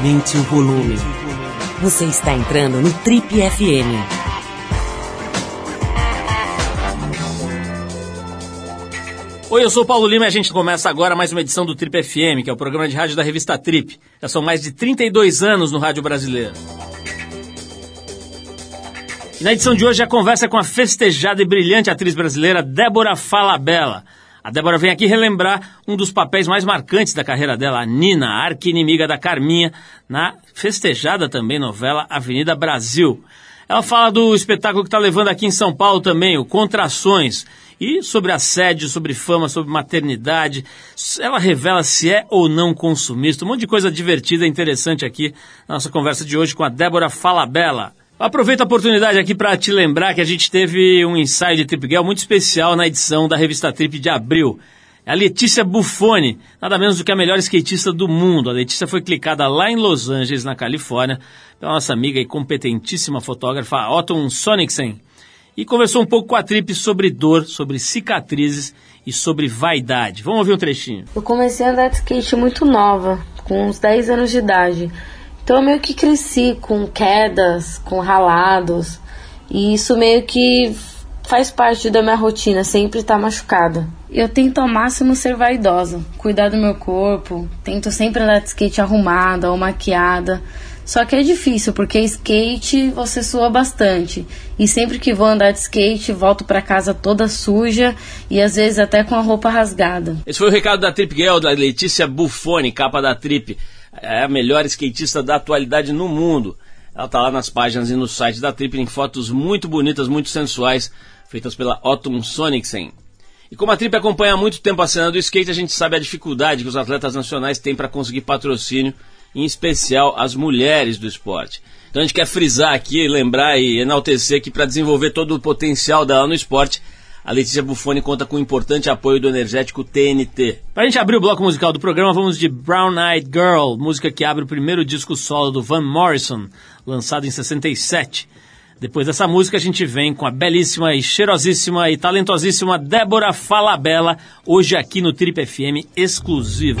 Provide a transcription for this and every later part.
Aumente o volume. Você está entrando no Trip FM. Oi, eu sou o Paulo Lima e a gente começa agora mais uma edição do Trip FM, que é o programa de rádio da revista Trip. Já são mais de 32 anos no rádio brasileiro. E na edição de hoje a conversa é com a festejada e brilhante atriz brasileira Débora Falabella. A Débora vem aqui relembrar um dos papéis mais marcantes da carreira dela, a Nina, arqui-inimiga da Carminha, na festejada também novela Avenida Brasil. Ela fala do espetáculo que está levando aqui em São Paulo também, o Contrações, e sobre assédio, sobre fama, sobre maternidade. Ela revela se é ou não consumista. Um monte de coisa divertida e interessante aqui na nossa conversa de hoje com a Débora Falabella. Aproveito a oportunidade aqui para te lembrar que a gente teve um ensaio de Trip Girl muito especial na edição da revista Trip de abril. É a Letícia Buffoni, nada menos do que a melhor skatista do mundo. A Letícia foi clicada lá em Los Angeles, na Califórnia, pela nossa amiga e competentíssima fotógrafa Otton Sonicsen. E conversou um pouco com a Trip sobre dor, sobre cicatrizes e sobre vaidade. Vamos ouvir um trechinho. Eu comecei a andar de skate muito nova, com uns 10 anos de idade. Então eu meio que cresci com quedas, com ralados, e isso meio que faz parte da minha rotina, sempre estar tá machucada. Eu tento ao máximo ser vaidosa, cuidar do meu corpo, tento sempre andar de skate arrumada ou maquiada. Só que é difícil, porque skate você sua bastante. E sempre que vou andar de skate, volto para casa toda suja e às vezes até com a roupa rasgada. Esse foi o recado da Trip Girl, da Letícia Buffoni, capa da Trip é a melhor skatista da atualidade no mundo. Ela está lá nas páginas e no site da Trip, em fotos muito bonitas, muito sensuais, feitas pela Otton Sonicsen. E como a Trip acompanha há muito tempo a cena do skate, a gente sabe a dificuldade que os atletas nacionais têm para conseguir patrocínio, em especial as mulheres do esporte. Então a gente quer frisar aqui, lembrar e enaltecer que para desenvolver todo o potencial dela no esporte, a Letícia Buffoni conta com o importante apoio do energético TNT. Para a gente abrir o bloco musical do programa, vamos de Brown Eyed Girl, música que abre o primeiro disco solo do Van Morrison, lançado em 67. Depois dessa música, a gente vem com a belíssima e cheirosíssima e talentosíssima Débora Falabella, hoje aqui no Trip FM exclusivo.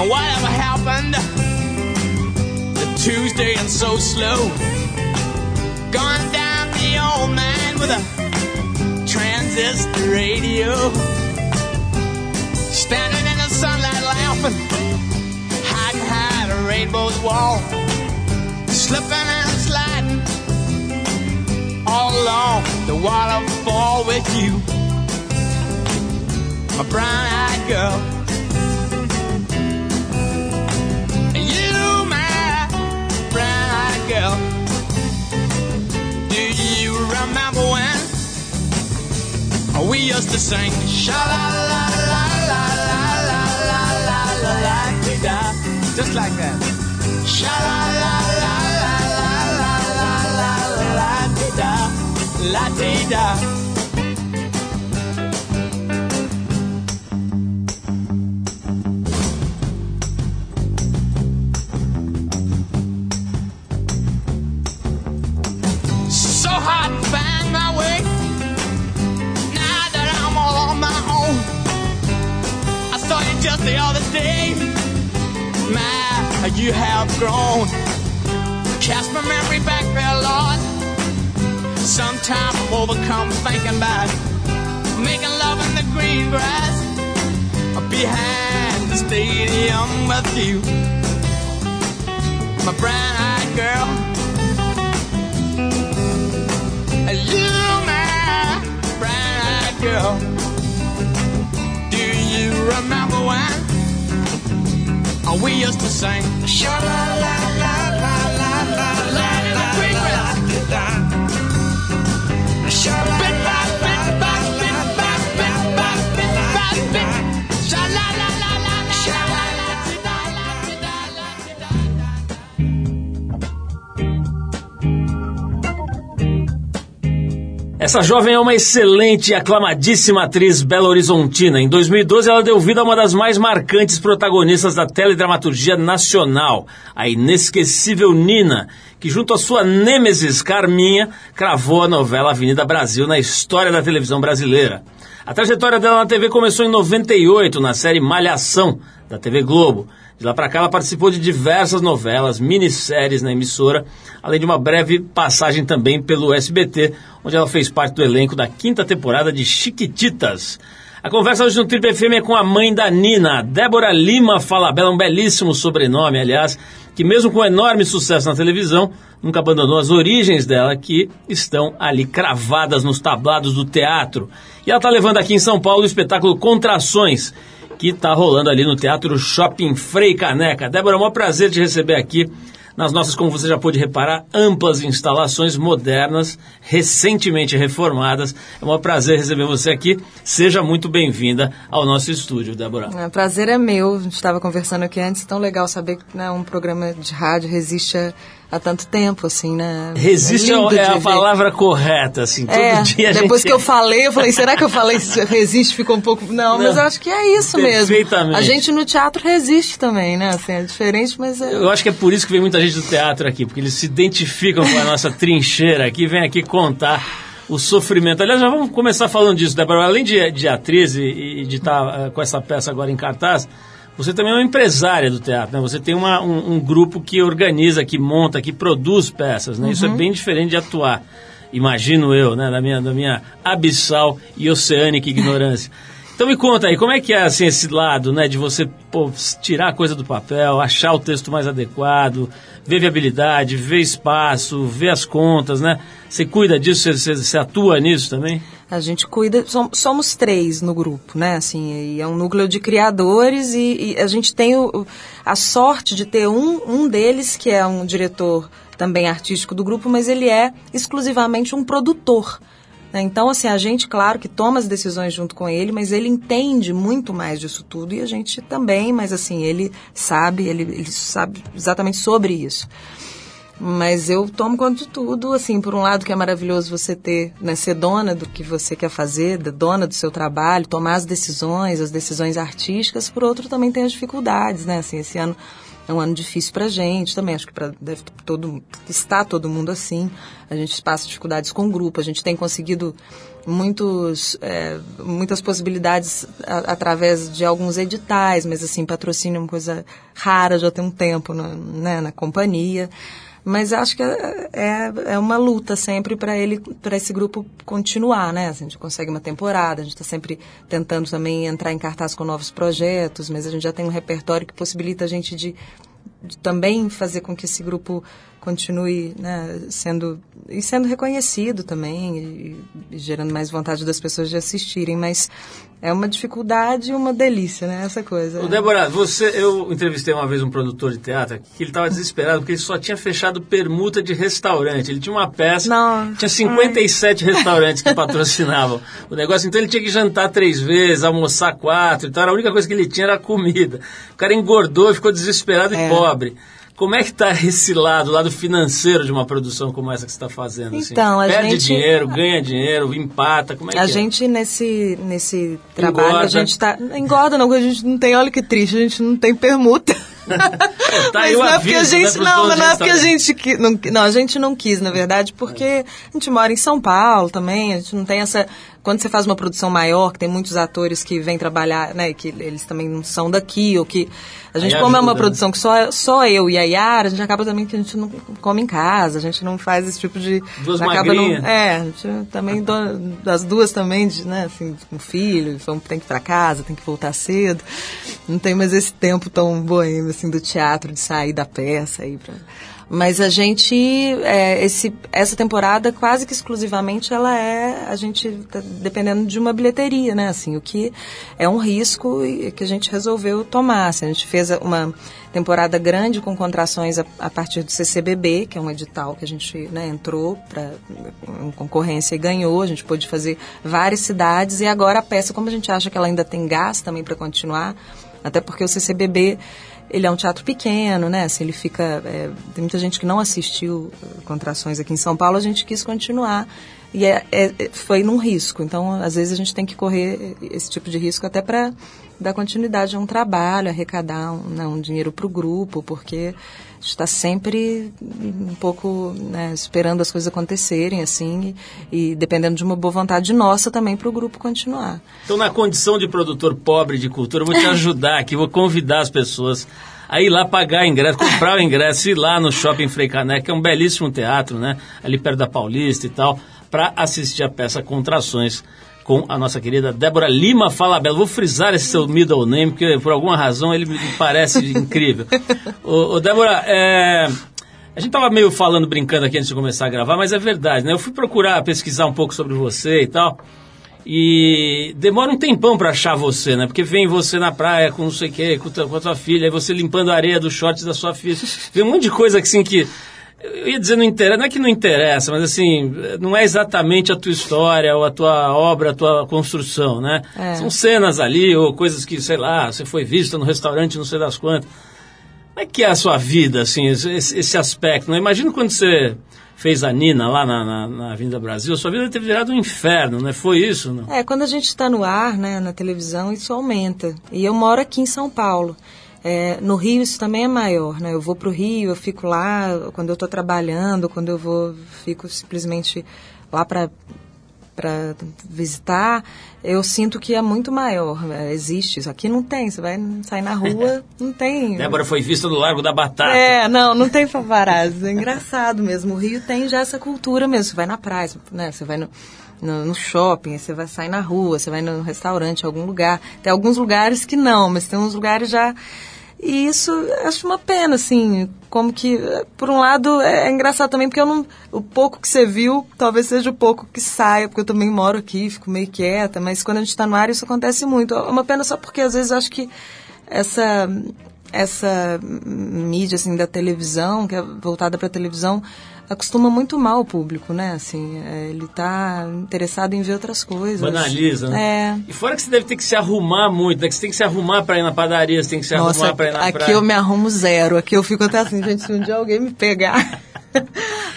And whatever happened The Tuesday and so slow? Gone down the old man with a transistor radio. Standing in the sunlight laughing, hiding behind a rainbow's wall. Slipping and sliding all along the waterfall with you my brown-eyed girl. We used to sing sha la la la la la la la la la la da just like that. Sha la la la la la la la la la da la da. You have grown. Cast my memory back there, Lord. Sometimes I'm overcome thinking about making love in the green grass behind the stadium with you. My brown eyed girl. You, my brown eyed girl. Do you remember when we used to sing. Sha la la la la la la la la la la. Sha Essa jovem é uma excelente e aclamadíssima atriz belo-horizontina. Em 2012, ela deu vida a uma das mais marcantes protagonistas da teledramaturgia nacional, a inesquecível Nina, que junto à sua nêmesis Carminha, cravou a novela Avenida Brasil na história da televisão brasileira. A trajetória dela na TV começou em 98, na série Malhação, da TV Globo. De lá para cá, ela participou de diversas novelas, minisséries na emissora, além de uma breve passagem também pelo SBT, onde ela fez parte do elenco da quinta temporada de Chiquititas. A conversa hoje no Triple FM é com a mãe da Nina, Débora Lima Falabella, um belíssimo sobrenome, aliás, que mesmo com enorme sucesso na televisão, nunca abandonou as origens dela, que estão ali cravadas nos tablados do teatro. E ela está levando aqui em São Paulo o espetáculo Contrações, que está rolando ali no Teatro Shopping Frei Caneca. Débora, é um prazer te receber aqui nas nossas, como você já pôde reparar, amplas instalações modernas, recentemente reformadas. É um prazer receber você aqui. Seja muito bem-vinda ao nosso estúdio, Débora. O prazer é meu. A gente estava conversando aqui antes, tão legal saber que né, um programa de rádio resiste a há tanto tempo, assim, né? Resiste é, é a ver. palavra correta, assim, todo é, dia Depois gente... que eu falei, eu falei, será que eu falei resiste ficou um pouco... Não, Não mas eu acho que é isso mesmo. A gente no teatro resiste também, né? Assim, é diferente, mas é... Eu acho que é por isso que vem muita gente do teatro aqui, porque eles se identificam com a nossa trincheira aqui, vem aqui contar o sofrimento. Aliás, já vamos começar falando disso, Débora. Além de, de atriz e, e de estar uh, com essa peça agora em cartaz, você também é uma empresária do teatro, né? Você tem uma, um, um, grupo que organiza, que monta, que produz peças, né? Uhum. Isso é uhum. bem diferente de atuar, imagino eu, né? Da minha, da minha abissal e oceânica ignorância. Então me conta aí, como é que é assim, esse lado, né? De você pô, tirar a coisa do papel, achar o texto mais adequado, ver viabilidade, ver espaço, ver as contas, né? Você cuida disso, você, você atua nisso também? A gente cuida, somos três no grupo, né? Assim, é um núcleo de criadores e, e a gente tem o, a sorte de ter um, um deles que é um diretor também artístico do grupo, mas ele é exclusivamente um produtor. Né? Então, assim, a gente, claro, que toma as decisões junto com ele, mas ele entende muito mais disso tudo e a gente também, mas assim, ele sabe, ele, ele sabe exatamente sobre isso. Mas eu tomo conta de tudo, assim, por um lado que é maravilhoso você ter, né, ser dona do que você quer fazer, dona do seu trabalho, tomar as decisões, as decisões artísticas, por outro também tem as dificuldades, né, assim, esse ano é um ano difícil pra gente também, acho que para deve todo está todo mundo assim. A gente passa dificuldades com o grupo, a gente tem conseguido muitos é, muitas possibilidades a, através de alguns editais, mas assim, patrocínio é uma coisa rara já tem um tempo no, né, na companhia. Mas acho que é, é, é uma luta sempre para ele, para esse grupo continuar, né? Assim, a gente consegue uma temporada, a gente está sempre tentando também entrar em cartaz com novos projetos, mas a gente já tem um repertório que possibilita a gente de, de também fazer com que esse grupo continue né, sendo e sendo reconhecido também e, e, gerando mais vontade das pessoas de assistirem mas é uma dificuldade e uma delícia né essa coisa o Débora você eu entrevistei uma vez um produtor de teatro que ele estava desesperado porque ele só tinha fechado permuta de restaurante ele tinha uma peça Não. tinha 57 Ai. restaurantes que patrocinavam o negócio então ele tinha que jantar três vezes almoçar quatro então a única coisa que ele tinha era comida o cara engordou ficou desesperado é. e pobre como é que está esse lado, o lado financeiro de uma produção como essa que você está fazendo? Assim? Então, a Perde gente... dinheiro, ganha dinheiro, empata, como é a que é? gente, nesse, nesse trabalho, engorda. a gente está... Engorda não, a gente não tem, olha que triste, a gente não tem permuta. é, tá mas não é porque a né, gente né, não, não é porque a gente que não, não, a gente não quis, na verdade, porque a gente mora em São Paulo também, a gente não tem essa quando você faz uma produção maior, que tem muitos atores que vêm trabalhar, né, que eles também não são daqui, ou que a gente, como é uma né? produção que só, só eu e a Yara, a gente acaba também que a gente não come em casa, a gente não faz esse tipo de... Duas acaba não, É, a gente também, das duas também, de, né, assim, com filho, tem que ir pra casa, tem que voltar cedo, não tem mais esse tempo tão boêmio, assim, do teatro, de sair da peça, ir pra... Mas a gente, é, esse, essa temporada quase que exclusivamente ela é, a gente tá dependendo de uma bilheteria, né? Assim, o que é um risco que a gente resolveu tomar. Assim, a gente fez uma temporada grande com contrações a, a partir do CCBB, que é um edital que a gente né, entrou para em concorrência e ganhou. A gente pôde fazer várias cidades e agora a peça, como a gente acha que ela ainda tem gás também para continuar, até porque o CCBB ele é um teatro pequeno, né? Assim, ele fica. é, tem muita gente que não assistiu eh, contrações aqui em São Paulo, a gente quis continuar. E é, é- é- foi num risco. Então, às vezes, a gente tem que correr esse tipo de risco até para dar continuidade a um trabalho, arrecadar um, né, um dinheiro para o grupo, porque está sempre um pouco né, esperando as coisas acontecerem, assim, e, e dependendo de uma boa vontade nossa também para o grupo continuar. Então, na condição de produtor pobre de cultura, eu vou te ajudar aqui, vou convidar as pessoas a ir lá pagar ingresso, comprar o ingresso, ir lá no Shopping Frei Caneca, que é um belíssimo teatro, né? Ali perto da Paulista e tal, para assistir a peça Contrações com a nossa querida Débora Lima Falabella. Vou frisar esse seu middle name, porque por alguma razão ele me parece incrível. ô, ô, Débora, é... A gente tava meio falando, brincando aqui antes de começar a gravar, mas é verdade, né? Eu fui procurar pesquisar um pouco sobre você e tal. E demora um tempão pra achar você, né? Porque vem você na praia com não sei o quê, com, com a tua filha, aí você limpando a areia dos shorts da sua filha. Vem um monte de coisa assim que. Eu ia dizer não interessa, não é que não interessa, mas assim, não é exatamente a tua história, ou a tua obra, a tua construção, né? É. São cenas ali, ou coisas que, sei lá, você foi vista no restaurante, não sei das quantas. Como é que é a sua vida, assim, esse, esse aspecto? Né? Imagina quando você fez a Nina lá na, na, na Avenida Brasil, a sua vida teve virado um inferno, né? Foi isso, não? É, quando a gente está no ar, né, na televisão, isso aumenta. E eu moro aqui em São Paulo. É, no Rio isso também é maior, né? Eu vou para o Rio, eu fico lá quando eu estou trabalhando, quando eu vou, fico simplesmente lá para para visitar, eu sinto que é muito maior. É, existe isso. Aqui não tem. Você vai sair na rua, não tem. Débora foi vista no Largo da Batata. É, não, não tem paparazzi. É engraçado mesmo. O Rio tem já essa cultura mesmo. Você vai na praia, né? Você vai no, no, no shopping, você vai sair na rua, você vai no restaurante, em algum lugar. Tem alguns lugares que não, mas tem uns lugares já. E isso acho uma pena, assim, como que, por um lado, é, é engraçado também, porque eu não. O pouco que você viu, talvez seja o pouco que saia, porque eu também moro aqui, fico meio quieta, mas quando a gente está no ar, isso acontece muito. É uma pena só porque às vezes eu acho que essa essa mídia assim da televisão que é voltada para televisão acostuma muito mal o público né assim é, ele tá interessado em ver outras coisas Banaliza, né? é E fora que você deve ter que se arrumar muito, né? Que você tem que se arrumar pra ir na padaria, você tem que se nossa arrumar pra ir na aqui praia. eu me arrumo zero aqui eu fico até assim gente se um dia alguém me pegar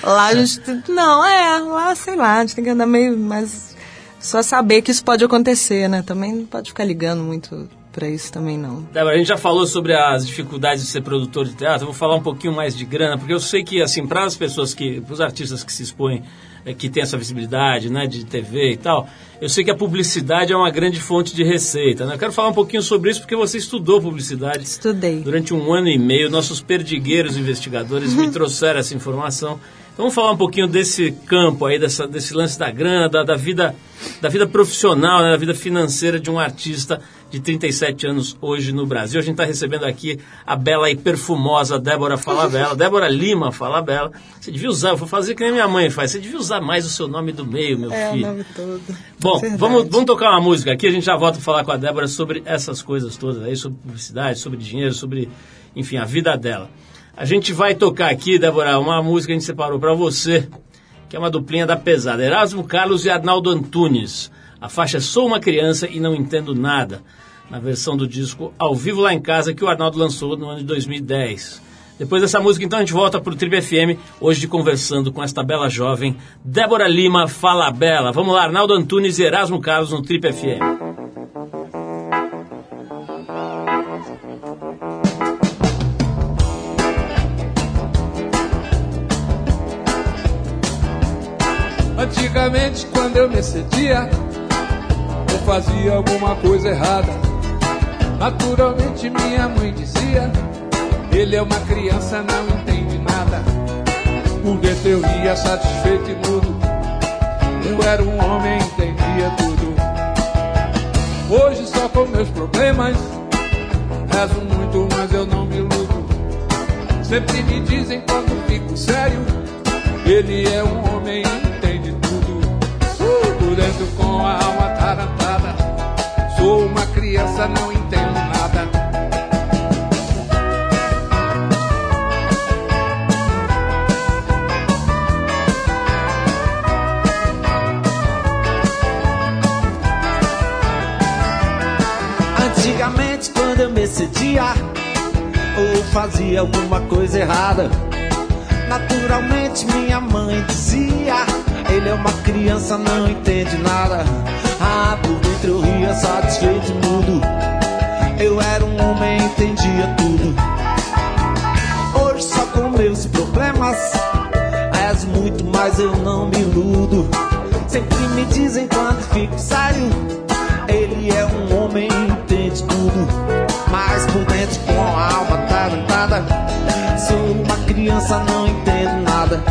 lá a gente não é lá sei lá a gente tem que andar meio mais só saber que isso pode acontecer né também não pode ficar ligando muito para isso também não Débora, a gente já falou sobre as dificuldades de ser produtor de teatro. Vou falar um pouquinho mais de grana, porque eu sei que, assim, para as pessoas que, para os artistas que se expõem, eh, que têm essa visibilidade, né, de TV e tal, eu sei que a publicidade é uma grande fonte de receita, né? Eu quero falar um pouquinho sobre isso porque você estudou publicidade. Estudei. Durante um ano e meio, nossos perdigueiros investigadores me trouxeram essa informação. Então vamos falar um pouquinho desse campo aí, dessa, desse lance da grana, da, da vida, da vida profissional, né, da vida financeira de um artista de 37 anos hoje no Brasil. A gente está recebendo aqui a bela e perfumosa Débora Falabella, Débora Lima Falabella. Você devia usar, eu vou fazer que nem minha mãe faz, você devia usar mais o seu nome do meio, meu é o filho. nome todo Bom, Verdade. vamos, vamos tocar uma música aqui, a gente já volta a falar com a Débora sobre essas coisas todas aí, sobre publicidade, sobre dinheiro, sobre, enfim, a vida dela. A gente vai tocar aqui, Débora, uma música que a gente separou para você, que é uma duplinha da pesada, Erasmo Carlos e Arnaldo Antunes. A faixa é Sou uma Criança e Não Entendo Nada, na versão do disco Ao Vivo Lá em Casa, que o Arnaldo lançou no ano de 2010. Depois dessa música, então, a gente volta pro Tribe FM, hoje conversando com esta bela jovem, Débora Lima Fala Bela. Vamos lá, Arnaldo Antunes e Erasmo Carlos no Tripe FM. Antigamente, quando eu me excedia, eu fazia alguma coisa errada. Naturalmente, minha mãe dizia: Ele é uma criança, não entende nada. Por dentro eu ria satisfeito e mudo. Eu era um homem, entendia tudo. Hoje, só com meus problemas, rezo muito, mas eu não me iludo. Sempre me dizem quando fico sério. Ele é um homem entende tudo. Por dentro com a alma tarantada. Sou uma criança, não entendo excedia ou fazia alguma coisa errada, naturalmente minha mãe dizia: Ele é uma criança, não entende nada. Ah, por dentro eu ria satisfeito e mudo. Eu era um homem, entendia tudo. Hoje, só com meus problemas, és muito mais, eu não me iludo. Sempre me dizem quando fico sério. Não entendo nada.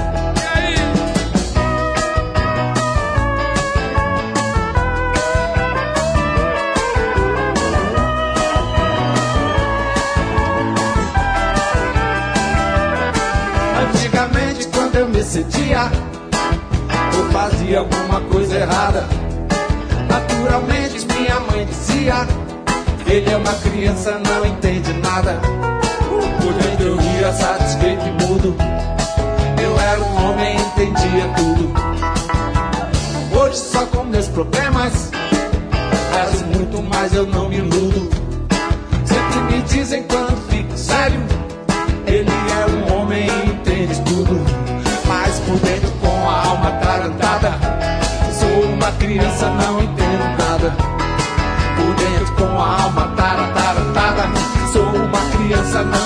Antigamente, quando eu me excedia, eu fazia alguma coisa errada. Naturalmente, minha mãe dizia: Ele é uma criança, não entende nada. Por dentro eu ria satisfeito mudo. Eu era um homem, entendia tudo. Hoje, só com meus problemas, peço muito mais, eu não me iludo. Sempre me dizem quando fico sério. Ele é um homem entende tudo. Mas por dentro, com a alma tarantada, sou uma criança, não entendo nada. Por dentro, com a alma tarantada, sou uma criança, não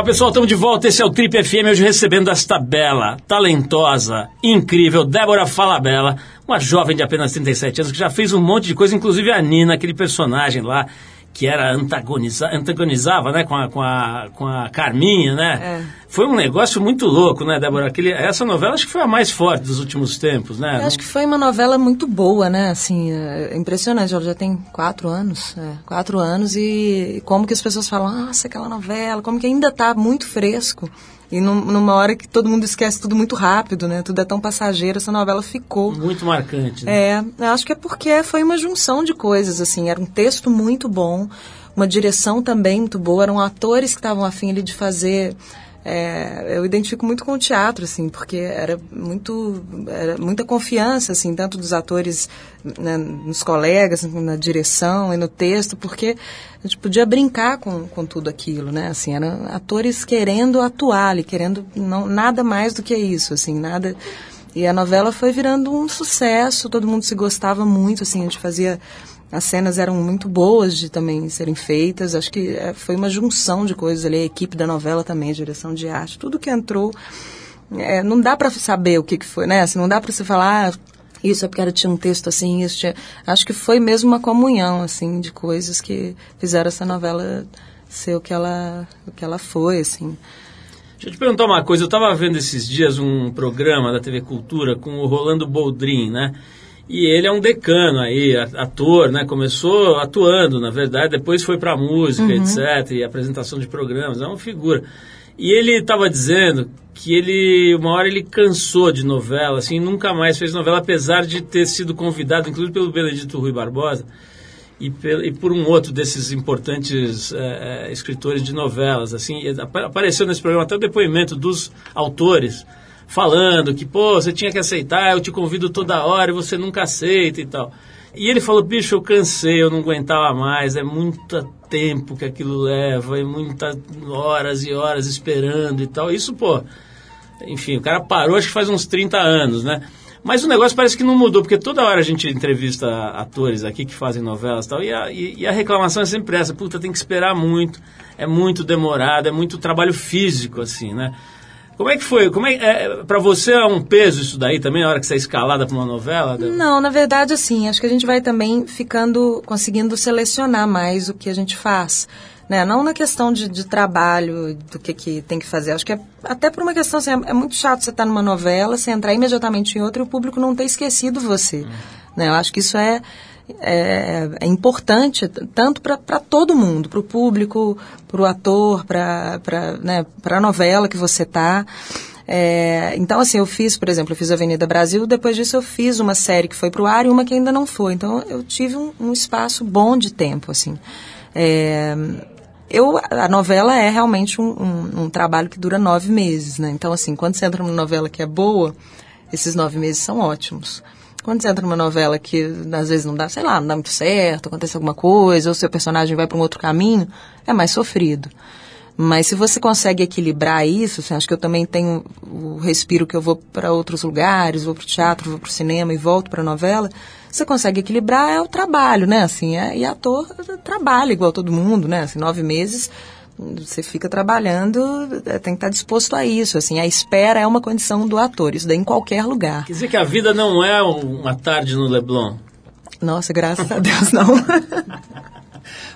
Legal, pessoal, estamos de volta. Esse é o Trip FM, hoje recebendo esta bela, talentosa, incrível Débora Falabella, uma jovem de apenas 37 anos que já fez um monte de coisa, inclusive a Nina, aquele personagem lá que era antagoniza, antagonizava, né, com a, com a, com a Carminha, né? É. Foi um negócio muito louco, né, Débora? Aquele, essa novela acho que foi a mais forte dos últimos tempos, né? Eu acho que foi uma novela muito boa, né? Assim, é impressionante. Ela já tem quatro anos, é, quatro anos e como que as pessoas falam, nossa, aquela novela, como que ainda está muito fresco. E num- numa hora que todo mundo esquece tudo muito rápido, né? Tudo é tão passageiro, essa novela ficou. Muito marcante. Né? É, eu acho que é porque foi uma junção de coisas, assim, era um texto muito bom, uma direção também muito boa, eram atores que estavam afim de fazer. É, eu identifico muito com o teatro, assim, porque era muito, era muita confiança, assim, tanto dos atores né, nos colegas, na direção e no texto, porque a gente podia brincar com, com tudo aquilo, né? Assim, eram atores querendo atuar ali, querendo não, nada mais do que isso, assim, nada e a novela foi virando um sucesso, todo mundo se gostava muito, assim, a gente fazia. As cenas eram muito boas de também serem feitas. Acho que eh, foi uma junção de coisas ali, a equipe da novela também, a direção de arte, tudo que entrou. eh, não dá para saber o que, que foi, né? Assim, não dá para você falar, ah, isso é porque era, tinha um texto assim, isso tinha... Acho que foi mesmo uma comunhão, assim, de coisas que fizeram essa novela ser o que ela, o que ela foi, assim. Deixa eu te perguntar uma coisa. Eu estava vendo esses dias um programa da TV Cultura com o Rolando Boldrin, né? E ele é um decano aí, ator, né? Começou atuando, na verdade, depois foi para música, etc. E apresentação de programas, é uma figura. E ele estava dizendo que ele, uma hora ele cansou de novela, assim, nunca mais fez novela, apesar de ter sido convidado, inclusive pelo Benedito Rui Barbosa, e, e por um outro desses importantes eh, escritores de novelas, assim, apa- apareceu nesse programa até o depoimento dos autores falando que, pô, você tinha que aceitar, eu te convido toda hora e você nunca aceita e tal. E ele falou, bicho, eu cansei, eu não aguentava mais, é muito tempo que aquilo leva, e muitas horas e horas esperando e tal. Isso, pô, enfim, o cara parou acho que faz uns 30 anos, né? Mas o negócio parece que não mudou, porque toda hora a gente entrevista atores aqui que fazem novelas e tal, e a, e, e a reclamação é sempre essa, puta, tem que esperar muito, é muito demorado, é muito trabalho físico, assim, né? Como é que foi? Como é, é, para você é um peso isso daí também, na hora que você é escalada para uma novela? Não, na verdade, assim, acho que a gente vai também ficando, conseguindo selecionar mais o que a gente faz. Né? Não na questão de, de trabalho, do que, que tem que fazer. Acho que é até por uma questão, assim, é, é muito chato você estar numa novela, você entrar imediatamente em outra e o público não ter esquecido você. Né? Eu acho que isso é, é, é importante tanto para todo mundo, para o público, para o ator, para né, a novela que você está. É, então, assim, eu fiz, por exemplo, eu fiz Avenida Brasil, depois disso eu fiz uma série que foi para o ar e uma que ainda não foi. Então, eu tive um, um espaço bom de tempo, assim. É, eu, a novela é realmente um, um, um, trabalho que dura nove meses, né? Então, assim, quando você entra numa novela que é boa, esses nove meses são ótimos. Quando você entra numa novela que às vezes não dá, sei lá, não dá muito certo, acontece alguma coisa, ou seu personagem vai para um outro caminho, é mais sofrido. Mas se você consegue equilibrar isso, assim, acho que eu também tenho o respiro que eu vou para outros lugares, vou para o teatro, vou para o cinema e volto para a novela, você consegue equilibrar é o trabalho, né? Assim, é, e ator trabalha igual todo mundo, né? Assim, nove meses você fica trabalhando, é, tem que estar disposto a isso. Assim, a espera é uma condição do ator, isso daí em qualquer lugar. Quer dizer que a vida não é uma tarde no Leblon? Nossa, graças a Deus não.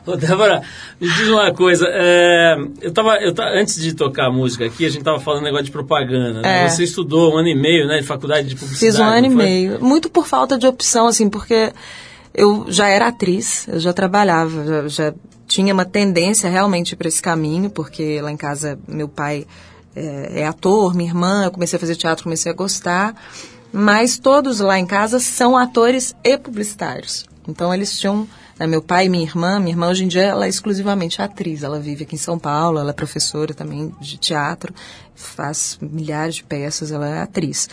Ô, Débora, me diz uma coisa. É, eu tava, eu tava, antes de tocar a música aqui, a gente estava falando negócio de propaganda. Né? É. Você estudou um ano e meio né, de faculdade de publicidade. Fiz um ano e meio. Muito por falta de opção, assim, porque eu já era atriz, eu já trabalhava, já, já tinha uma tendência realmente para esse caminho, porque lá em casa meu pai é, é ator, minha irmã, eu comecei a fazer teatro, comecei a gostar. Mas todos lá em casa são atores e publicitários. Então eles tinham né, meu pai e minha irmã, minha irmã hoje em dia ela é exclusivamente atriz, ela vive aqui em São Paulo, ela é professora também de teatro, faz milhares de peças, ela é atriz.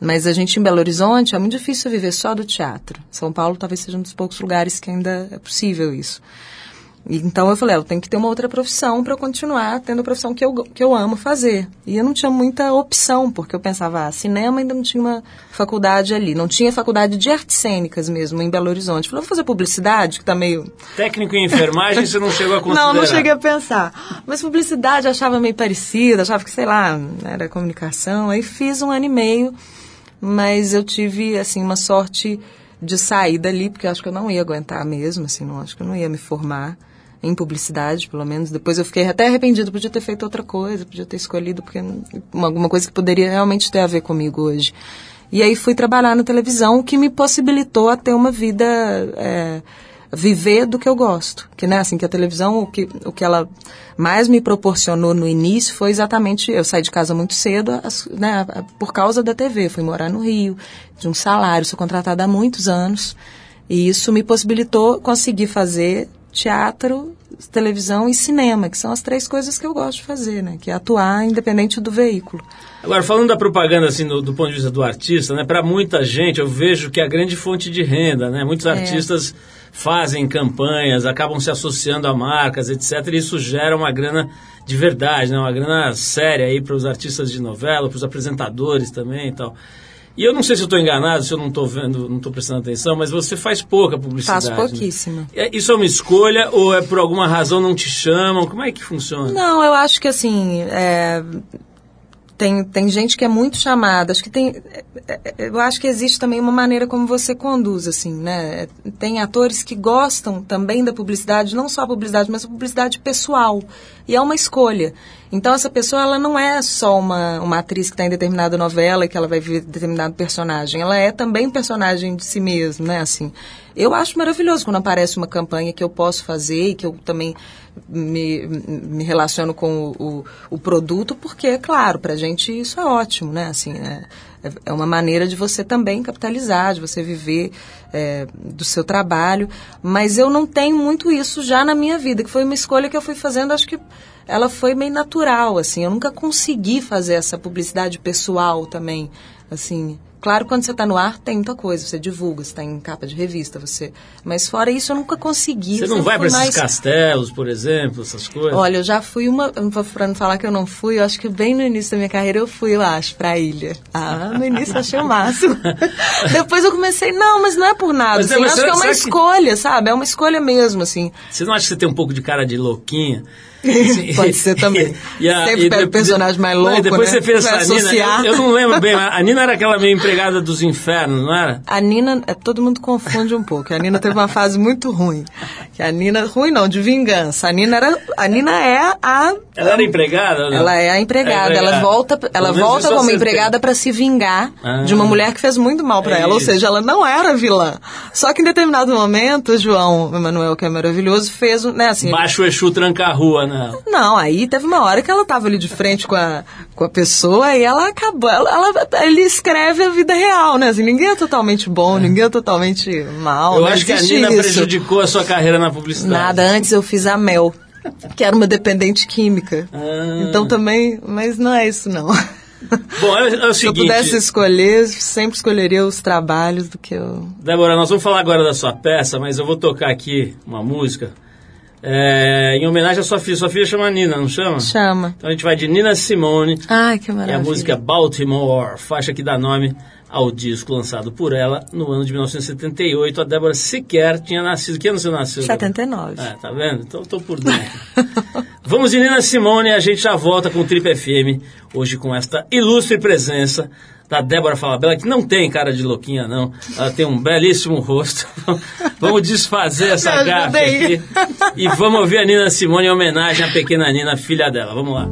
Mas a gente em Belo Horizonte é muito difícil viver só do teatro. São Paulo talvez seja um dos poucos lugares que ainda é possível isso. Então eu falei, "Ah, eu tenho que ter uma outra profissão para eu continuar tendo a profissão que eu, que eu amo fazer. E eu não tinha muita opção, porque eu pensava, ah, cinema ainda não tinha uma faculdade ali. Não tinha faculdade de artes cênicas mesmo em Belo Horizonte. Eu falei, vou fazer publicidade, que tá meio Técnico em enfermagem você não chegou a considerar? não, não cheguei a pensar. Mas publicidade eu achava meio parecida, achava que, sei lá, era comunicação. Aí fiz um ano e meio, mas eu tive, assim, uma sorte de sair dali, porque eu acho que eu não ia aguentar mesmo, assim, não acho que eu não ia me formar em publicidade, pelo menos. Depois eu fiquei até arrependido, podia ter feito outra coisa, podia ter escolhido, porque uma, alguma coisa que poderia realmente ter a ver comigo hoje. E aí fui trabalhar na televisão, o que me possibilitou a ter uma vida, é, viver do que eu gosto. Que, né, assim, que a televisão, o que, o que ela mais me proporcionou no início foi exatamente, eu saí de casa muito cedo, né, por causa da TV. Fui morar no Rio, de um salário, sou contratada há muitos anos. E isso me possibilitou conseguir fazer teatro, televisão e cinema, que são as três coisas que eu gosto de fazer, né? Que é atuar independente do veículo. Agora, falando da propaganda, assim, do, do ponto de vista do artista, né? Para muita gente, eu vejo que é a grande fonte de renda, né? Muitos artistas fazem campanhas, acabam se associando a marcas, etc. E isso gera uma grana de verdade, né? Uma grana séria aí para os artistas de novela, para os apresentadores também e tal. E eu não sei se eu estou enganado, se eu não estou vendo, não estou prestando atenção, mas você faz pouca publicidade. Faço né? pouquíssima. É- Isso é uma escolha ou é por alguma razão não te chamam? Como é que funciona? Não, eu acho que assim. é, tem, tem gente que é muito chamada. Acho que tem. é, é, Eu acho que existe também uma maneira como você conduz, assim, né? Tem atores que gostam também da publicidade, não só a publicidade, mas a publicidade pessoal. E é uma escolha. Então, essa pessoa, ela não é só uma, uma atriz que está em determinada novela e que ela vai ver determinado personagem. Ela é também personagem de si mesma, né? Assim, eu acho maravilhoso quando aparece uma campanha que eu posso fazer e que eu também me, me relaciono com o, o, o produto, porque, claro, pra gente isso é ótimo, né? Assim, é, é uma maneira de você também capitalizar, de você viver é, do seu trabalho. Mas eu não tenho muito isso já na minha vida, que foi uma escolha que eu fui fazendo, acho que ela foi meio natural, assim. Eu nunca consegui fazer essa publicidade pessoal também, assim. Claro, quando você está no ar, tem muita coisa. Você divulga, você está em capa de revista, você. Mas fora isso, eu nunca consegui. Você não vai para esses mais- castelos, por exemplo, essas coisas? Olha, eu já fui uma. Pra não falar que eu não fui, eu acho que bem no início da minha carreira eu fui, eu acho, pra ilha. Ah, no início eu achei o máximo. Depois eu comecei, não, mas não é por nada. Mas é, assim, mas acho que é será- uma será que- escolha, sabe? É uma escolha mesmo, assim. Você não acha que você tem um pouco de cara de louquinha? Assim, Pode ser também. E a- Sempre e pega o personagem mais e louco, depois né? você Vai essa Nina. Eu, eu não lembro bem, a Nina era aquela meio empregada dos infernos, não era? A Nina, é, todo mundo confunde um pouco. A Nina teve uma fase muito ruim. Que a Nina, ruim não, de vingança. A Nina era, a Nina é a Ela era empregada? ou não? Ela é a empregada, É ela volta, ela volta como empregada para se vingar Ah. de uma mulher que fez muito mal para É ela, ou isso. seja, ela não era vilã. Só que em determinado momento, o João Emanuel, que é maravilhoso, fez, né, assim, Baixa o Exu tranca a rua, né? Não, aí teve uma hora que ela tava ali de frente com a, com a pessoa e ela acabou. Ela, ela- ele escreve a vida real, né? Assim, ninguém é totalmente bom, ninguém é totalmente mal. Eu não acho que a Nina isso. prejudicou a sua carreira na publicidade. Nada, antes eu fiz a Mel, que era uma dependente química. Ah. Então também, mas não é isso não. Bom, é, é o Se eu seguinte, pudesse escolher, sempre escolheria os trabalhos do que eu. Débora, nós vamos falar agora da sua peça, mas eu vou tocar aqui uma música é, em homenagem à sua filha. Sua filha chama Nina, não chama? Chama. Então a gente vai de Nina Simone Ai, que e maravilha. a música Baltimore, faixa que dá nome ao disco lançado por ela no ano de 1978. A Débora sequer tinha nascido. Que ano você nasceu? Débora? 79. É, tá vendo? Então eu tô por dentro. Vamos de Nina Simone e a gente já volta com o Trip FM, hoje com esta ilustre presença da Débora Falabella, que não tem cara de louquinha, não. Ela tem um belíssimo rosto. vamos desfazer essa gafe aqui e vamos ouvir a Nina Simone em homenagem à pequena Nina, filha dela. Vamos lá.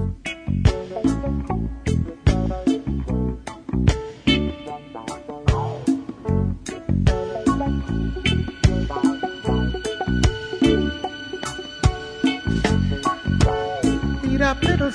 Up little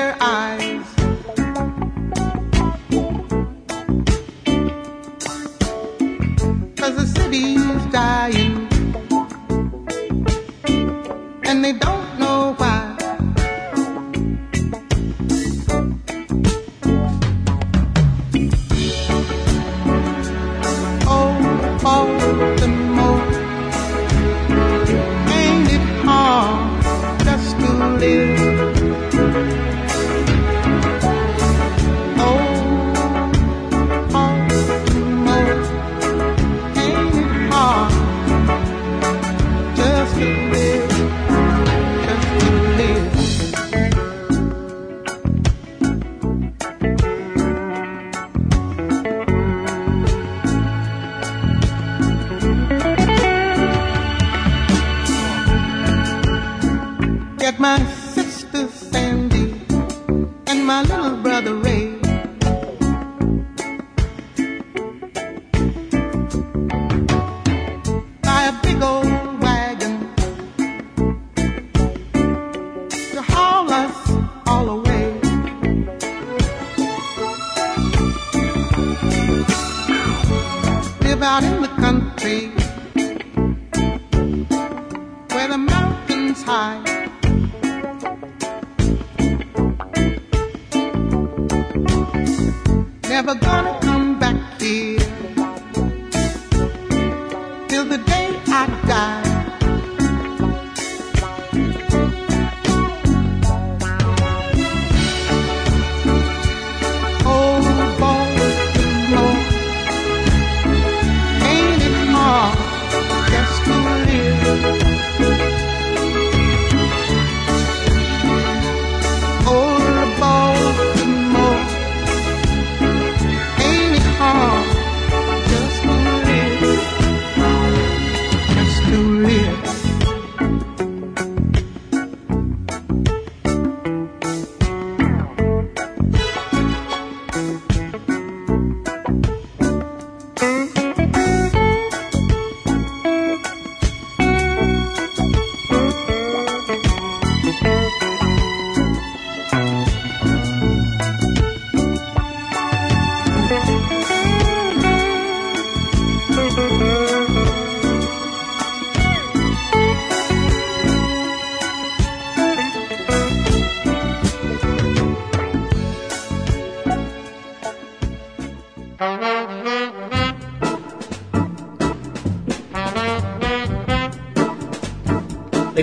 their eyes. Cause the city's dying and they don't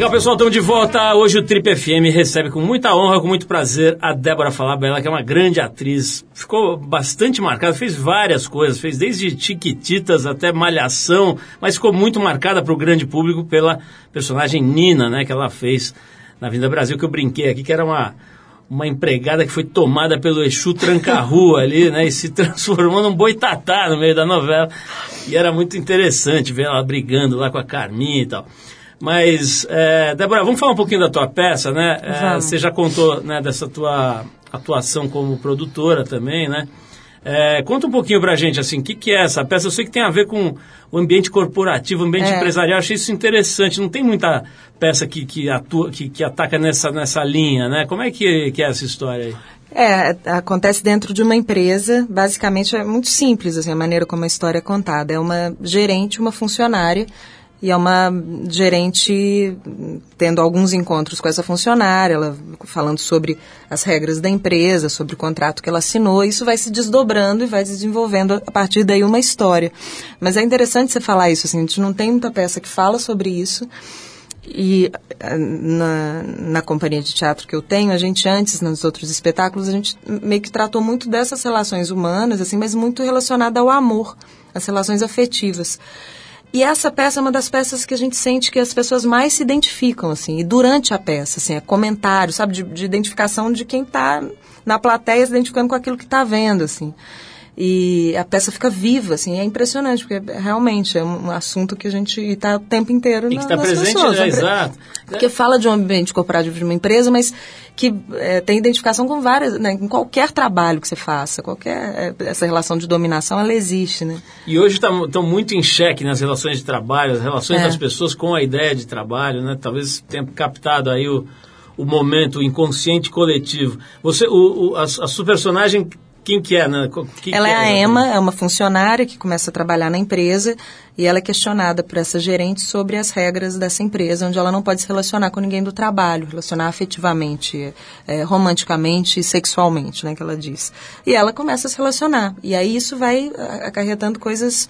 Legal, pessoal, estamos de volta. Hoje o Trip FM recebe com muita honra, com muito prazer, a Débora Falabella, que é uma grande atriz. Ficou bastante marcada, fez várias coisas, fez desde Chiquititas até Malhação, mas ficou muito marcada para o grande público pela personagem Nina, né, que ela fez na Vinda Brasil, que eu brinquei aqui, que era uma, uma empregada que foi tomada pelo Exu Tranca-Rua ali, né, e se transformou num boitatá no meio da novela. E era muito interessante ver ela brigando lá com a Carminha e tal. Mas, é, Débora, vamos falar um pouquinho da tua peça, né? É, você já contou né, dessa tua atuação como produtora também, né? É, conta um pouquinho pra gente, assim, o que, que é essa peça? Eu sei que tem a ver com o ambiente corporativo, o ambiente É. empresarial, achei isso interessante. Não tem muita peça que, que, atua, que, que ataca nessa, nessa linha, né? Como é que, que é essa história aí? É, acontece dentro de uma empresa, basicamente é muito simples assim, a maneira como a história é contada. É uma gerente, uma funcionária, e é uma gerente tendo alguns encontros com essa funcionária, ela falando sobre as regras da empresa, sobre o contrato que ela assinou, isso vai se desdobrando e vai desenvolvendo a partir daí uma história. Mas é interessante você falar isso, assim, a gente não tem muita peça que fala sobre isso, e ah, na, na companhia de teatro que eu tenho, a gente antes, nos outros espetáculos, a gente meio que tratou muito dessas relações humanas, assim, mas muito relacionada ao amor, às relações afetivas. E essa peça é uma das peças que a gente sente que as pessoas mais se identificam, assim, e durante a peça, assim, é comentário, sabe, de, de identificação de quem está na plateia se identificando com aquilo que está vendo, assim. E a peça fica viva, assim, é impressionante, porque realmente é um assunto que a gente está o tempo inteiro E que na, nas presente, pessoas. né? É pre- Exato. Porque fala de um ambiente corporativo de uma empresa, mas que eh, tem identificação com várias, né, com qualquer trabalho que você faça, qualquer eh, essa relação de dominação, ela existe, né? E hoje estão muito em xeque nas relações de trabalho, as relações É. das pessoas com a ideia de trabalho, né? Talvez tenha captado aí o, o momento, o inconsciente coletivo. Você, o, o- a, a sua personagem, quem que é, né? Co- que ela que é a? Emma, é uma funcionária que começa a trabalhar na empresa e ela é questionada por essa gerente sobre as regras dessa empresa, onde ela não pode se relacionar com ninguém do trabalho, relacionar afetivamente, eh, romanticamente e sexualmente, né, que ela diz. E ela começa a se relacionar. E aí isso vai ah, acarretando coisas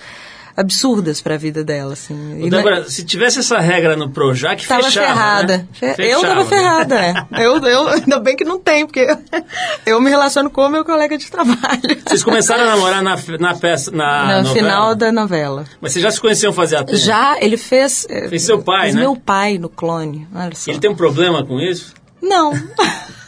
absurdas para a vida dela, assim. Ô, E Débora, se tivesse essa regra no Projac, Tava fechava, ferrada. né? Fe- Eu Fechava, tava né? ferrada, é. Eu, eu, ainda bem que não tem, porque eu me relaciono com o meu colega de trabalho. Vocês começaram a namorar na, na peça, na no novela? final da novela. Mas vocês já se conheciam fazer tempo? Já, ele fez. eh, Fez seu pai, fez né? meu pai no clone. Olha só. Ele tem um problema com isso? Não.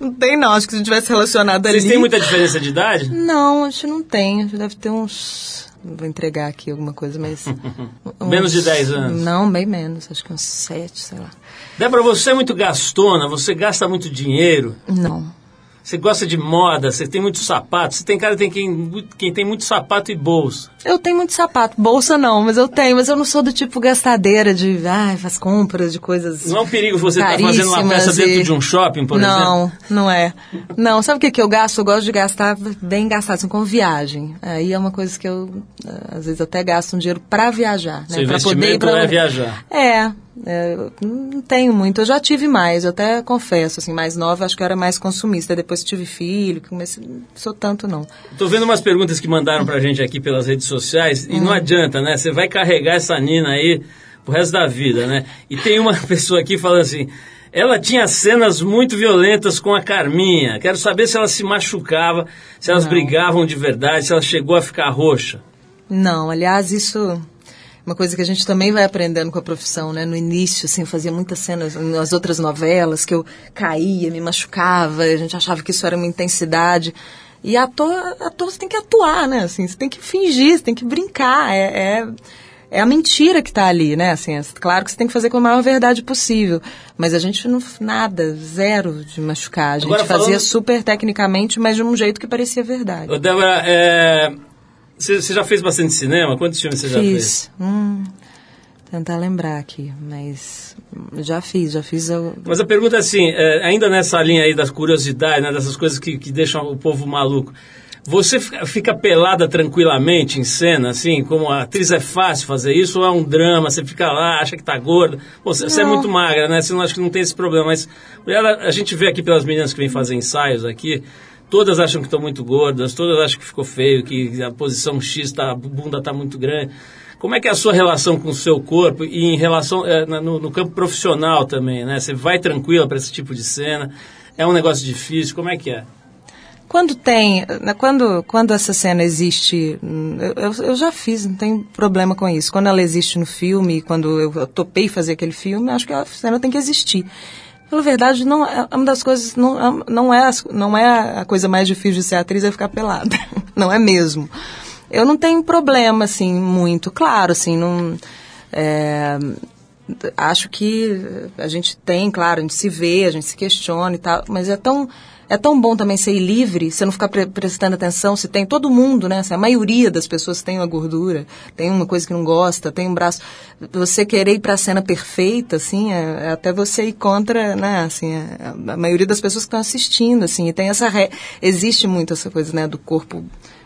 não tem, não. Acho que se tivesse relacionado ali. Vocês têm muita diferença de idade? Não, acho que não tem. Deve ter uns. Vou entregar aqui alguma coisa, mas. Menos de uns- 10 anos? Não, bem menos. Acho que uns 7, sei lá. Débora, você é muito gastona, você gasta muito dinheiro. Não. Você gosta de moda, você tem muitos sapatos. Você tem cara tem quem, quem tem muito sapato e bolsa. Eu tenho muito sapato. Bolsa não, mas eu tenho. Mas eu não sou do tipo gastadeira de. Ai, faz compras de coisas. Não é um perigo você estar fazendo uma peça caríssimas dentro e- de um shopping, por não, exemplo? Não, é. Não, sabe o que, que eu gasto? Eu gosto de gastar bem gastado, assim, com viagem. Aí é uma coisa que eu, eh, às vezes, até gasto um dinheiro pra viajar. Seu né? Pra investimento pra- é viajar. É, É, eu não tenho muito. Eu já tive mais, eu até confesso, assim, mais nova, acho que eu era mais consumista. Depois que tive filho, não sou tanto não. Tô vendo umas perguntas que mandaram pra gente aqui pelas redes sociais e não adianta, né? Você vai carregar essa Nina aí pro resto da vida, né? E tem uma pessoa aqui falando assim: ela tinha cenas muito violentas com a Carminha. Quero saber se ela se machucava, se elas Não. brigavam de verdade, se ela chegou a ficar roxa. Não, aliás, isso uma coisa que a gente também vai aprendendo com a profissão, né? No início, assim, eu fazia muitas cenas nas outras novelas que eu caía, me machucava, a gente achava que isso era uma intensidade. E ator, ator você tem que atuar, né? Assim, você tem que fingir, você tem que brincar. É, é, é a mentira que está ali, né? Assim, é claro que você tem que fazer com a maior verdade possível. Mas a gente não. Nada, zero de machucar. A gente Agora, fazia falando- super tecnicamente, mas de um jeito que parecia verdade. Débora, é, você você já fez bastante cinema? Quantos filmes você já fez? Hum, tentar lembrar aqui, mas já fiz, já fiz. Eu, Mas a pergunta é assim, é, ainda nessa linha aí das curiosidades, né, dessas coisas que, que deixam o povo maluco, você fica, pelada tranquilamente em cena, assim, como a atriz é fácil fazer isso, ou é um drama, você fica lá, acha que tá gorda, Pô, você, você é muito magra, né, você não acha que não tem esse problema, mas a gente vê aqui pelas meninas que vêm fazer ensaios aqui, todas acham que estão muito gordas, todas acham que ficou feio, que a posição X, tá, a bunda tá muito grande. Como é que é a sua relação com o seu corpo e em relação na- no, no campo profissional também, né? Você vai tranquila para esse tipo de cena? É um negócio difícil? Como é que é? Quando tem, quando, quando essa cena existe, hum, eu, eu- já fiz, não tem problema com isso. Quando ela existe no filme, quando eu topei fazer aquele filme, acho que a cena tem que existir. Pela verdade, não é uma das coisas, não, é- não, é, não é a coisa mais difícil de ser atriz é ficar pelada. Não é mesmo. Eu não tenho problema, assim, muito. Claro, assim, não. é, acho que a gente tem, claro, a gente se vê, a gente se questiona e tal, mas é tão é tão bom também ser livre, você não ficar pre- prestando atenção se tem todo mundo, né? assim, a maioria das pessoas tem uma gordura, tem uma coisa que não gosta, tem um braço. Você querer ir para a cena perfeita, assim, é, é até você ir contra, né? Assim, é, a maioria das pessoas que estão assistindo, assim, e tem essa re... existe muito essa coisa, né, do corpo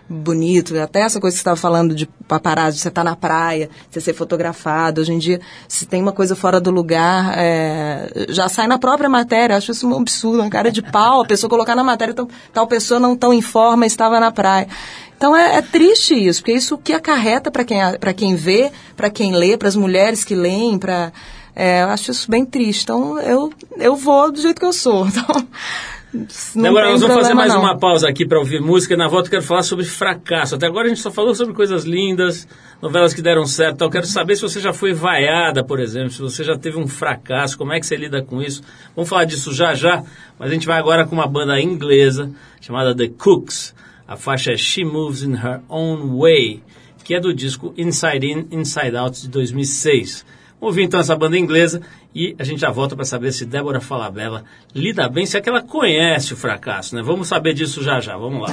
bonito, até essa coisa que você estava falando de paparazzi, você tá na praia, você ser fotografado, hoje em dia, se tem uma coisa fora do lugar, é, já sai na própria matéria, acho isso um absurdo, uma cara de pau, a pessoa colocar na matéria, então, tal pessoa não tão em forma estava na praia. Então é, é triste isso, porque isso que acarreta para quem, quem vê, para quem lê, para as mulheres que leem, para é, eu acho isso bem triste. Então eu, eu vou do jeito que eu sou. Então, não agora nós vamos fazer mais não. uma pausa aqui para ouvir música e na volta eu quero falar sobre fracasso. Até agora a gente só falou sobre coisas lindas, novelas que deram certo. Eu quero saber se você já foi vaiada, por exemplo, se você já teve um fracasso, como é que você lida com isso. Vamos falar disso já já, mas a gente vai agora com uma banda inglesa chamada The Cooks. A faixa é She Moves in Her Own Way, que é do disco Inside In, Inside Out de 2006. Vamos ouvir então essa banda inglesa e a gente já volta para saber se Débora Falabella lida bem, se é que ela conhece o fracasso, né? Vamos saber disso já já, vamos lá.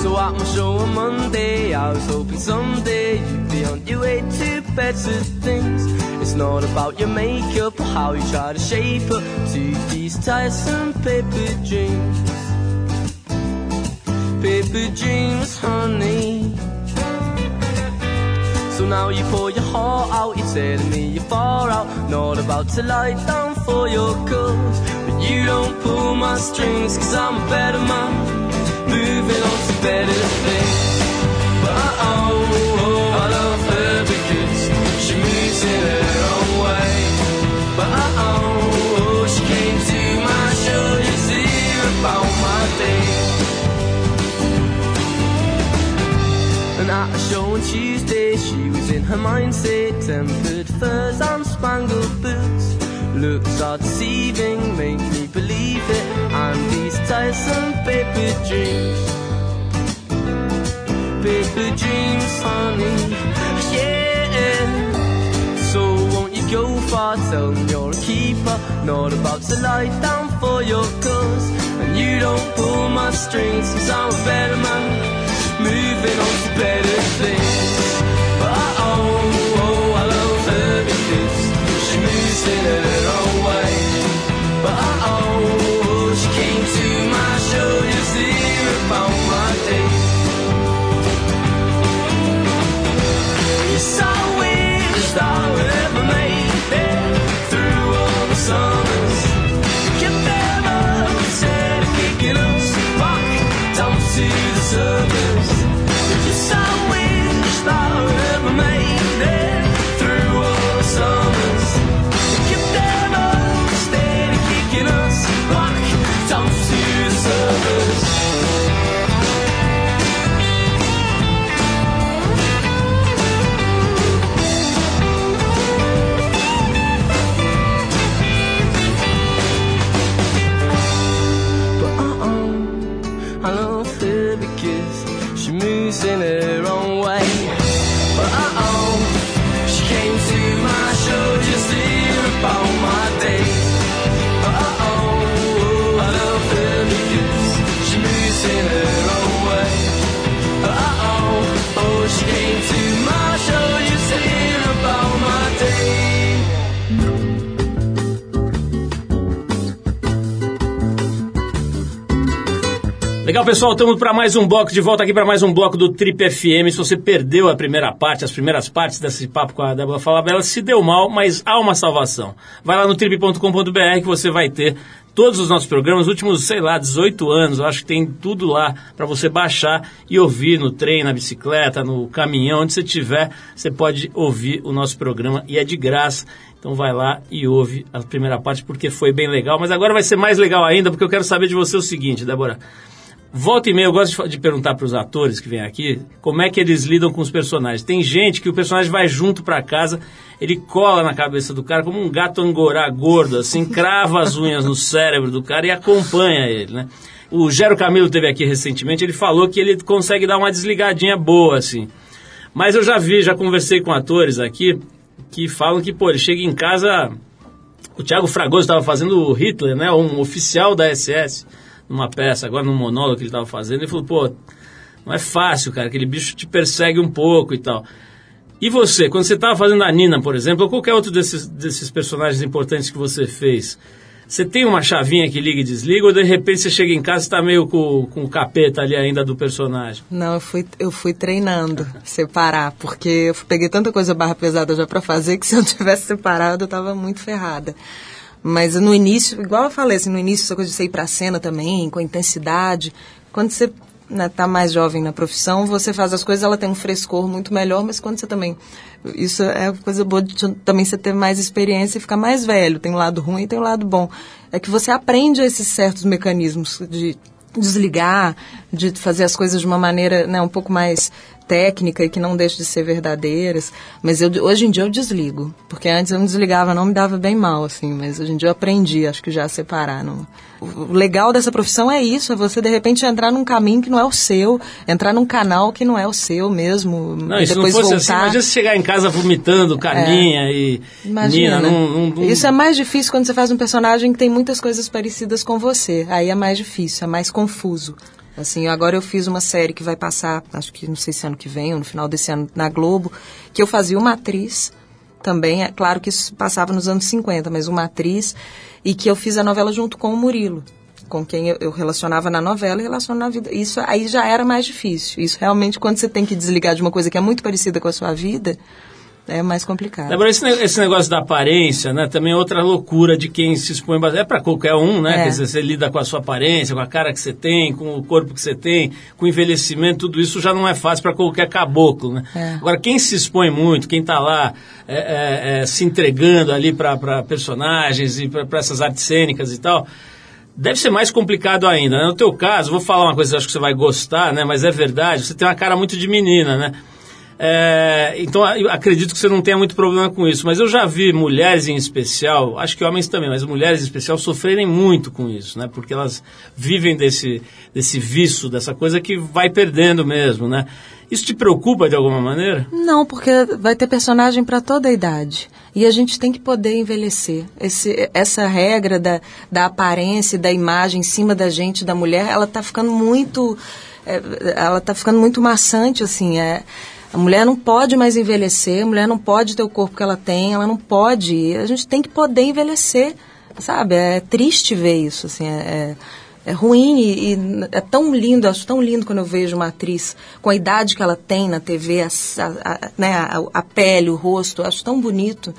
So at my show on Monday, I was hoping someday you'd be on your way to better things. It's not about your makeup or how you try to shape up to these tiresome paper dreams. Paper dreams, honey. Now you pour your heart out, you're telling me you're far out. Not about to lie down for your cause. But you don't pull my strings, cause I'm a better man. Moving on to better things. But oh, oh, I love her because she moves in her own at a show on Tuesday, she was in her mindset. Tempered furs and spangled boots. Looks are deceiving, make me believe it. And these tiresome paper dreams. Paper dreams, honey. Yeah. So won't you go far? Tell them you're a keeper. Not about to lie down for your cause. And you don't pull my strings, cause I'm a better man moving on to better things. But oh, oh, I love her because she moves in her pessoal, estamos para mais um bloco, de volta aqui para mais um bloco do Trip FM. Se você perdeu a primeira parte, as primeiras partes desse papo com a Débora Falabella, se deu mal, mas há uma salvação. Vai lá no trip.com.br que você vai ter todos os nossos programas, os últimos, sei lá, 18 anos, eu acho que tem tudo lá para você baixar e ouvir no trem, na bicicleta, no caminhão, onde você estiver, você pode ouvir o nosso programa e é de graça. Então vai lá e ouve a primeira parte porque foi bem legal, mas agora vai ser mais legal ainda porque eu quero saber de você o seguinte, Débora. Volta e meia, eu gosto de, de perguntar para os atores que vêm aqui como é que eles lidam com os personagens. Tem gente que o personagem vai junto para casa, ele cola na cabeça do cara como um gato angorá gordo, assim, crava as unhas no cérebro do cara e acompanha ele, né? O Gero Camilo teve aqui recentemente, ele falou que ele consegue dar uma desligadinha boa, assim. Mas eu já vi, já conversei com atores aqui que falam que, pô, ele chega em casa. O Thiago Fragoso estava fazendo o Hitler, né? Um oficial da SS numa peça, agora num monólogo que ele estava fazendo, ele falou, pô, não é fácil, cara, aquele bicho te persegue um pouco e tal. E você, quando você estava fazendo a Nina, por exemplo, ou qualquer outro desses, desses personagens importantes que você fez, você tem uma chavinha que liga e desliga, ou de repente você chega em casa e está meio com, com o capeta ali ainda do personagem? Não, eu fui, eu fui treinando separar, porque eu peguei tanta coisa barra pesada já para fazer que se eu tivesse separado eu tava muito ferrada. Mas no início, igual eu falei, assim, no início essa coisa de você ir pra cena também, com intensidade. Quando você né, tá mais jovem na profissão, você faz as coisas, ela tem um frescor muito melhor, mas quando você também. Isso é coisa boa de também você ter mais experiência e ficar mais velho. Tem um lado ruim e tem um lado bom. É que você aprende esses certos mecanismos de desligar, de fazer as coisas de uma maneira né, um pouco mais técnica e que não deixe de ser verdadeiras. Mas eu, hoje em dia eu desligo, porque antes eu não desligava, não me dava bem mal, assim, mas hoje em dia eu aprendi, acho que já a separar. Não. O legal dessa profissão é isso, é você de repente entrar num caminho que não é o seu, entrar num canal que não é o seu mesmo, Não, e se não depois fosse assim, voltar. imagina você chegar em casa vomitando Carminha e Imagina. Nina. Não- Isso é mais difícil quando você faz um personagem que tem muitas coisas parecidas com você. Aí é mais difícil, é mais confuso. Assim, agora eu fiz uma série que vai passar, acho que não sei se ano que vem ou no final desse ano na Globo, que eu fazia uma atriz também, é claro que isso passava nos anos 50, mas uma atriz e que eu fiz a novela junto com o Murilo, com quem eu, relacionava na novela e relaciono na vida. Isso aí já era mais difícil. Isso realmente quando você tem que desligar de uma coisa que é muito parecida com a sua vida, é mais complicado. Agora, esse, esse negócio da aparência, né, também é outra loucura de quem se expõe. É para qualquer um, né? É. Quer dizer, você lida com a sua aparência, com a cara que você tem, com o corpo que você tem, com o envelhecimento, tudo isso já não é fácil para qualquer caboclo, né? É. Agora, quem se expõe muito, quem está lá é, é, é, se entregando ali para personagens e para essas artes cênicas e tal, Deve ser mais complicado ainda. Né? No teu caso, vou falar uma coisa que acho que você vai gostar, né? Mas é verdade, você tem uma cara muito de menina, né? É, então, acredito que você não tenha muito problema com isso. Mas eu já vi mulheres em especial, acho que homens também, mas mulheres em especial sofrerem muito com isso, né? Porque elas vivem desse, desse vício, dessa coisa que vai perdendo mesmo, né? Isso te preocupa de alguma maneira? Não, porque vai ter personagem para toda a idade. E a gente tem que poder envelhecer. Esse, essa regra da, da aparência, da imagem em cima da gente, da mulher, ela está ficando muito. é, ela está ficando muito maçante, assim. É, a mulher não pode mais envelhecer, a mulher não pode ter o corpo que ela tem, ela não pode. A gente tem que poder envelhecer, sabe? É triste ver isso, assim. É, é, é ruim e, e é tão lindo, eu acho tão lindo quando eu vejo uma atriz com a idade que ela tem na TV, a, a- a- né, a, pele, o rosto, acho tão bonito.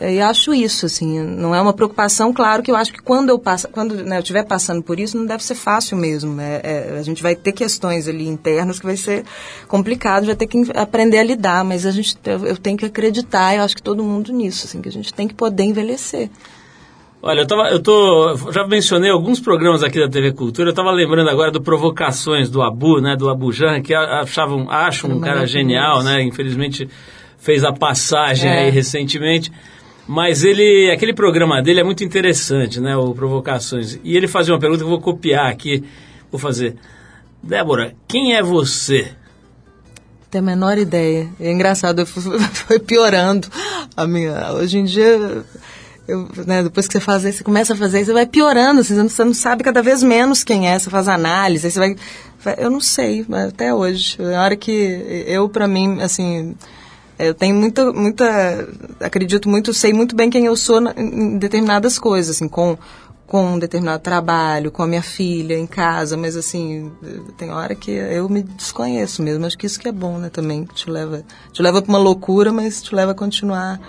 E acho isso, assim, não é uma preocupação, claro que eu acho que quando eu passo, quando né, eu estiver passando por isso, não deve ser fácil mesmo. É, é, a gente vai ter questões ali internas que vai ser complicado, vai ter que aprender a lidar, mas a gente, eu, eu tenho que acreditar, eu acho que todo mundo nisso, assim, que a gente tem que poder envelhecer. Olha, eu, tava, eu tô, já mencionei alguns programas aqui da TV Cultura, eu estava lembrando agora do Provocações do Abu, né, do Abu Jan, que achavam, acho um cara genial, né, infelizmente fez a passagem É. aí recentemente, mas ele, aquele programa dele é muito interessante, né, o Provocações, e ele fazia uma pergunta que eu vou copiar aqui, vou fazer, Débora, quem é você? Tenho a menor ideia. É engraçado, foi piorando a minha. Hoje em dia, eu, né, depois que você faz isso, você começa a fazer isso, você vai piorando, assim, você não- você não sabe cada vez menos quem é, você faz análise, aí você vai. Eu não sei, até hoje. Na hora que eu, pra mim, assim. Eu tenho muita, muita, acredito muito, sei muito bem quem eu sou em determinadas coisas, assim, com, com um determinado trabalho, com a minha filha em casa, mas assim, tem hora que eu me desconheço mesmo. Acho que isso que é bom, né, também, que te leva, te leva para uma loucura, mas te leva a continuar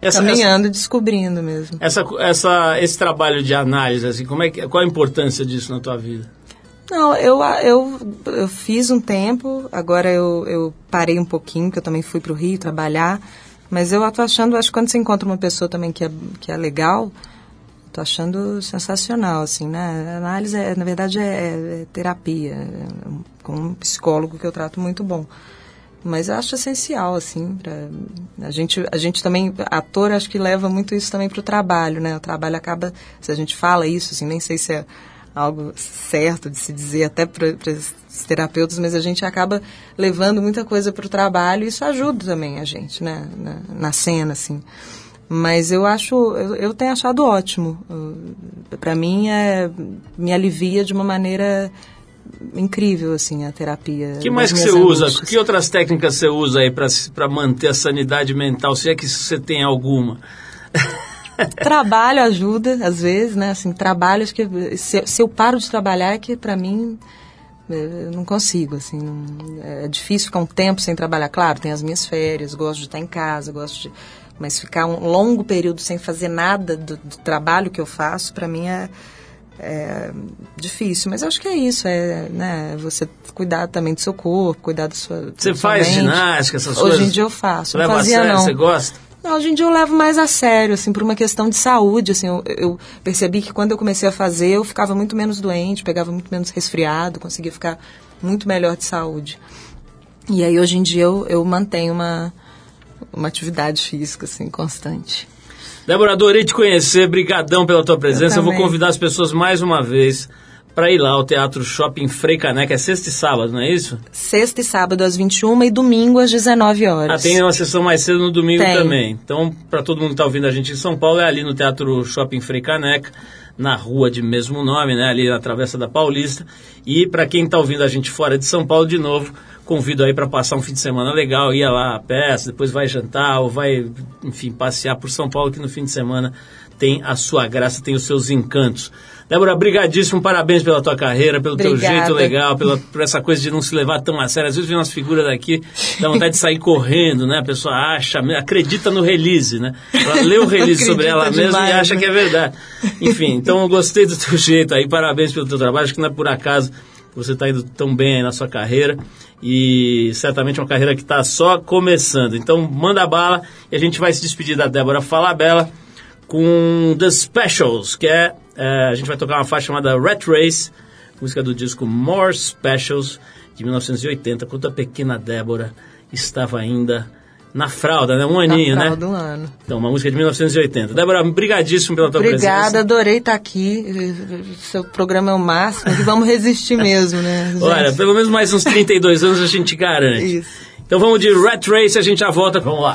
Essa- caminhando e descobrindo mesmo. Essa, essa, esse trabalho de análise, assim, como é que, qual a importância disso na tua vida? Não, eu, eu, eu fiz um tempo, agora eu, eu parei um pouquinho, que eu também fui para o Rio trabalhar, mas eu tô achando, acho que quando você encontra uma pessoa também que é, que é legal, tô achando sensacional, assim, né? A análise, é, na verdade, é, é terapia, é com um psicólogo que eu trato muito bom. Mas eu acho essencial, assim, pra, a gente, a gente também, ator, acho que leva muito isso também para o trabalho, né? O trabalho acaba, se a gente fala isso, assim, nem sei se é algo certo de se dizer até para os terapeutas, mas a gente acaba levando muita coisa para o trabalho e isso ajuda também a gente, né? Na, na cena, assim. Mas eu acho, eu, eu tenho achado ótimo. Para mim, é, me alivia de uma maneira incrível, assim, a terapia. que mais que você usa? Que outras técnicas você usa aí para manter a sanidade mental, se é que você tem alguma? Trabalho ajuda, às vezes, né? Assim, trabalho, acho que se, se eu paro de trabalhar, é que pra mim eh, eu não consigo, assim, não- é difícil ficar um tempo sem trabalhar. Claro, tem as minhas férias, gosto de estar em casa, gosto de, mas ficar um longo período sem fazer nada do, do trabalho que eu faço, pra mim é, é difícil. Mas acho que é isso, é, né? Você cuidar também do seu corpo, cuidar da sua. Você faz mente. ginástica, essas Hoje coisas? em dia eu faço. Você não leva a fazia sério? não. Você gosta? Não, hoje em dia eu levo mais a sério, assim, por uma questão de saúde, assim, eu, eu percebi que quando eu comecei a fazer, eu ficava muito menos doente, pegava muito menos resfriado, conseguia ficar muito melhor de saúde. E aí, hoje em dia, eu, eu mantenho uma, uma atividade física, assim, constante. Débora, adorei te conhecer, brigadão pela tua presença. Eu, vou também. convidar as pessoas mais uma vez para ir lá ao Teatro Shopping Frei Caneca. É sexta e sábado, não é isso? Sexta e sábado às 21 e domingo às 19 Ah, horas. tem uma sessão mais cedo no domingo Tem. também. Então, para todo mundo que está ouvindo a gente em São Paulo, é ali no Teatro Shopping Frei Caneca, na rua de mesmo nome, né? Ali na Travessa da Paulista. E para quem está ouvindo a gente fora de São Paulo, de novo, convido aí para passar um fim de semana legal, ia lá a pé, depois vai jantar ou vai, enfim, passear por São Paulo, que no fim de semana tem a sua graça, tem os seus encantos. Débora, brigadíssimo, parabéns pela tua carreira, pelo teu Obrigada. jeito legal, pela, por essa coisa de não se levar tão a sério. Às vezes vem umas figuras daqui, dá vontade de sair correndo, né? A pessoa acha, acredita no release, né? Ela lê o release sobre ela Acredita mesma e demais, acha né? que é verdade. Enfim, então eu gostei do teu jeito aí, parabéns pelo teu trabalho. Acho que não é por acaso você está indo tão bem aí na sua carreira e certamente uma carreira que está só começando. Então manda bala e a gente vai se despedir da Débora Falabella com The Specials, que é, é, a gente vai tocar uma faixa chamada Rat Race, música do disco More Specials de 1980, quando a pequena Débora estava ainda na fralda, né? Um aninho, Na né? fralda, um ano. Então, uma música de 1980. Débora, brigadíssimo pela tua Obrigada, presença. adorei estar aqui. Seu programa é o máximo e vamos resistir mesmo, né? gente? Olha, pelo menos mais uns 32 anos a gente garante. Isso. Então vamos de Rat Race, a gente já volta. Vamos lá.